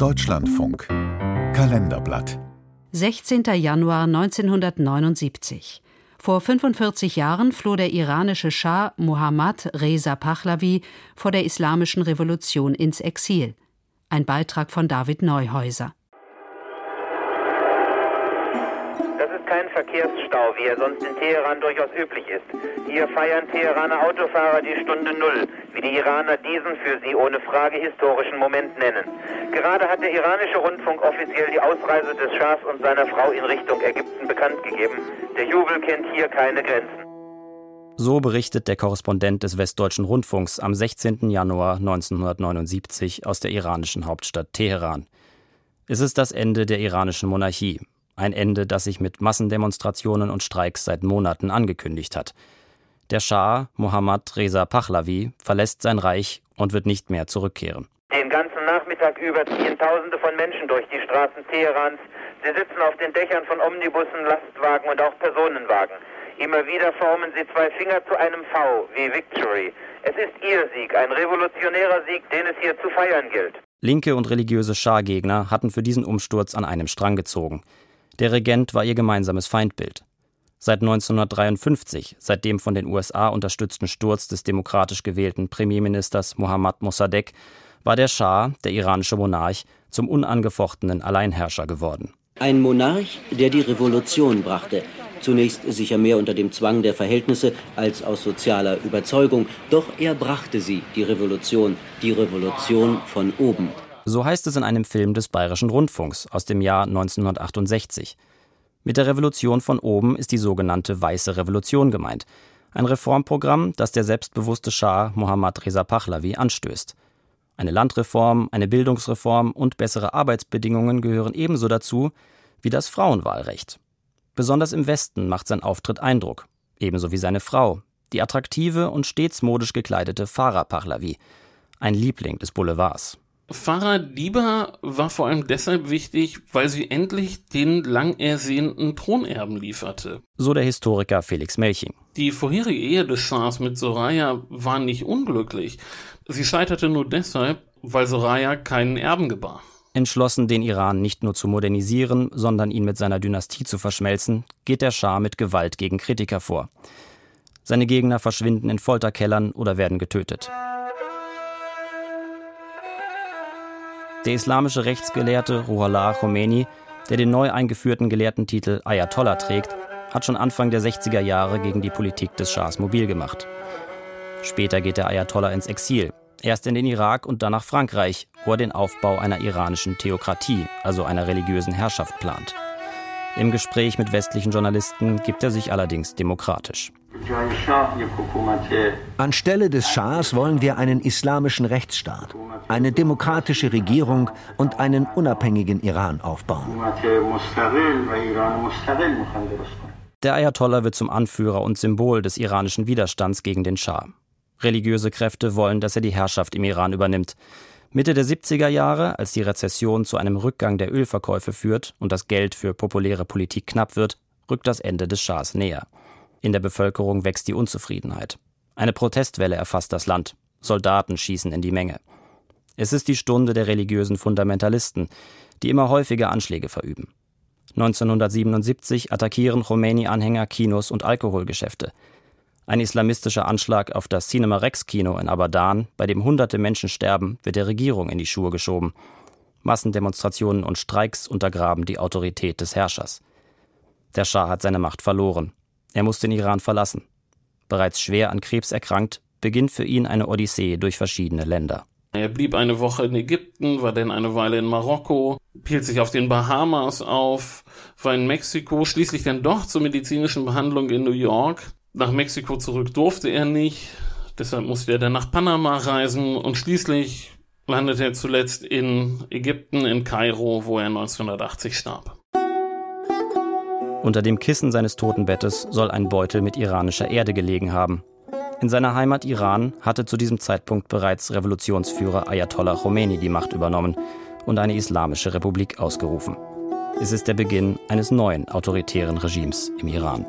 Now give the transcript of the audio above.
Deutschlandfunk Kalenderblatt 16. Januar 1979. Vor 45 Jahren floh der iranische Schah Mohammad Reza Pahlavi vor der Islamischen Revolution ins Exil. Ein Beitrag von David Neuhäuser. Kein Verkehrsstau, wie er sonst in Teheran durchaus üblich ist. Hier feiern Teheraner Autofahrer die Stunde Null, wie die Iraner diesen für sie ohne Frage historischen Moment nennen. Gerade hat der iranische Rundfunk offiziell die Ausreise des Schahs und seiner Frau in Richtung Ägypten bekannt gegeben. Der Jubel kennt hier keine Grenzen. So berichtet der Korrespondent des Westdeutschen Rundfunks am 16. Januar 1979 aus der iranischen Hauptstadt Teheran. Es ist das Ende der iranischen Monarchie. Ein Ende, das sich mit Massendemonstrationen und Streiks seit Monaten angekündigt hat. Der Schah, Mohammad Reza Pahlavi, verlässt sein Reich und wird nicht mehr zurückkehren. Den ganzen Nachmittag über ziehen Tausende von Menschen durch die Straßen Teherans. Sie sitzen auf den Dächern von Omnibussen, Lastwagen und auch Personenwagen. Immer wieder formen sie zwei Finger zu einem V, wie Victory. Es ist ihr Sieg, ein revolutionärer Sieg, den es hier zu feiern gilt. Linke und religiöse Schah-Gegner hatten für diesen Umsturz an einem Strang gezogen. Der Regent war ihr gemeinsames Feindbild. Seit 1953, seit dem von den USA unterstützten Sturz des demokratisch gewählten Premierministers Mohammad Mossadegh, war der Schah, der iranische Monarch, zum unangefochtenen Alleinherrscher geworden. Ein Monarch, der die Revolution brachte. Zunächst sicher mehr unter dem Zwang der Verhältnisse als aus sozialer Überzeugung. Doch er brachte sie, die Revolution, die Revolution von oben. So heißt es in einem Film des Bayerischen Rundfunks aus dem Jahr 1968. Mit der Revolution von oben ist die sogenannte Weiße Revolution gemeint. Ein Reformprogramm, das der selbstbewusste Schah Mohammad Reza Pahlavi anstößt. Eine Landreform, eine Bildungsreform und bessere Arbeitsbedingungen gehören ebenso dazu wie das Frauenwahlrecht. Besonders im Westen macht sein Auftritt Eindruck, ebenso wie seine Frau, die attraktive und stets modisch gekleidete Farah Pahlavi, ein Liebling des Boulevards. Farah Diba war vor allem deshalb wichtig, weil sie endlich den lang ersehnten Thronerben lieferte. So der Historiker Felix Melching. Die vorherige Ehe des Schahs mit Soraya war nicht unglücklich. Sie scheiterte nur deshalb, weil Soraya keinen Erben gebar. Entschlossen, den Iran nicht nur zu modernisieren, sondern ihn mit seiner Dynastie zu verschmelzen, geht der Schah mit Gewalt gegen Kritiker vor. Seine Gegner verschwinden in Folterkellern oder werden getötet. Der islamische Rechtsgelehrte Ruhollah Khomeini, der den neu eingeführten Gelehrtentitel Ayatollah trägt, hat schon Anfang der 60er Jahre gegen die Politik des Schahs mobil gemacht. Später geht der Ayatollah ins Exil, erst in den Irak und dann nach Frankreich, wo er den Aufbau einer iranischen Theokratie, also einer religiösen Herrschaft, plant. Im Gespräch mit westlichen Journalisten gibt er sich allerdings demokratisch. Anstelle des Schahs wollen wir einen islamischen Rechtsstaat, eine demokratische Regierung und einen unabhängigen Iran aufbauen. Der Ayatollah wird zum Anführer und Symbol des iranischen Widerstands gegen den Schah. Religiöse Kräfte wollen, dass er die Herrschaft im Iran übernimmt. Mitte der 70er Jahre, als die Rezession zu einem Rückgang der Ölverkäufe führt und das Geld für populäre Politik knapp wird, rückt das Ende des Schahs näher. In der Bevölkerung wächst die Unzufriedenheit. Eine Protestwelle erfasst das Land. Soldaten schießen in die Menge. Es ist die Stunde der religiösen Fundamentalisten, die immer häufiger Anschläge verüben. 1977 attackieren Khomeini-Anhänger Kinos und Alkoholgeschäfte. Ein islamistischer Anschlag auf das Cinema Rex Kino in Abadan, bei dem hunderte Menschen sterben, wird der Regierung in die Schuhe geschoben. Massendemonstrationen und Streiks untergraben die Autorität des Herrschers. Der Schah hat seine Macht verloren. Er muss den Iran verlassen. Bereits schwer an Krebs erkrankt, beginnt für ihn eine Odyssee durch verschiedene Länder. Er blieb eine Woche in Ägypten, war dann eine Weile in Marokko, hielt sich auf den Bahamas auf, war in Mexiko, schließlich dann doch zur medizinischen Behandlung in New York. Nach Mexiko zurück durfte er nicht, deshalb musste er dann nach Panama reisen und schließlich landete er zuletzt in Ägypten, in Kairo, wo er 1980 starb. Unter dem Kissen seines Totenbettes soll ein Beutel mit iranischer Erde gelegen haben. In seiner Heimat Iran hatte zu diesem Zeitpunkt bereits Revolutionsführer Ayatollah Khomeini die Macht übernommen und eine islamische Republik ausgerufen. Es ist der Beginn eines neuen autoritären Regimes im Iran.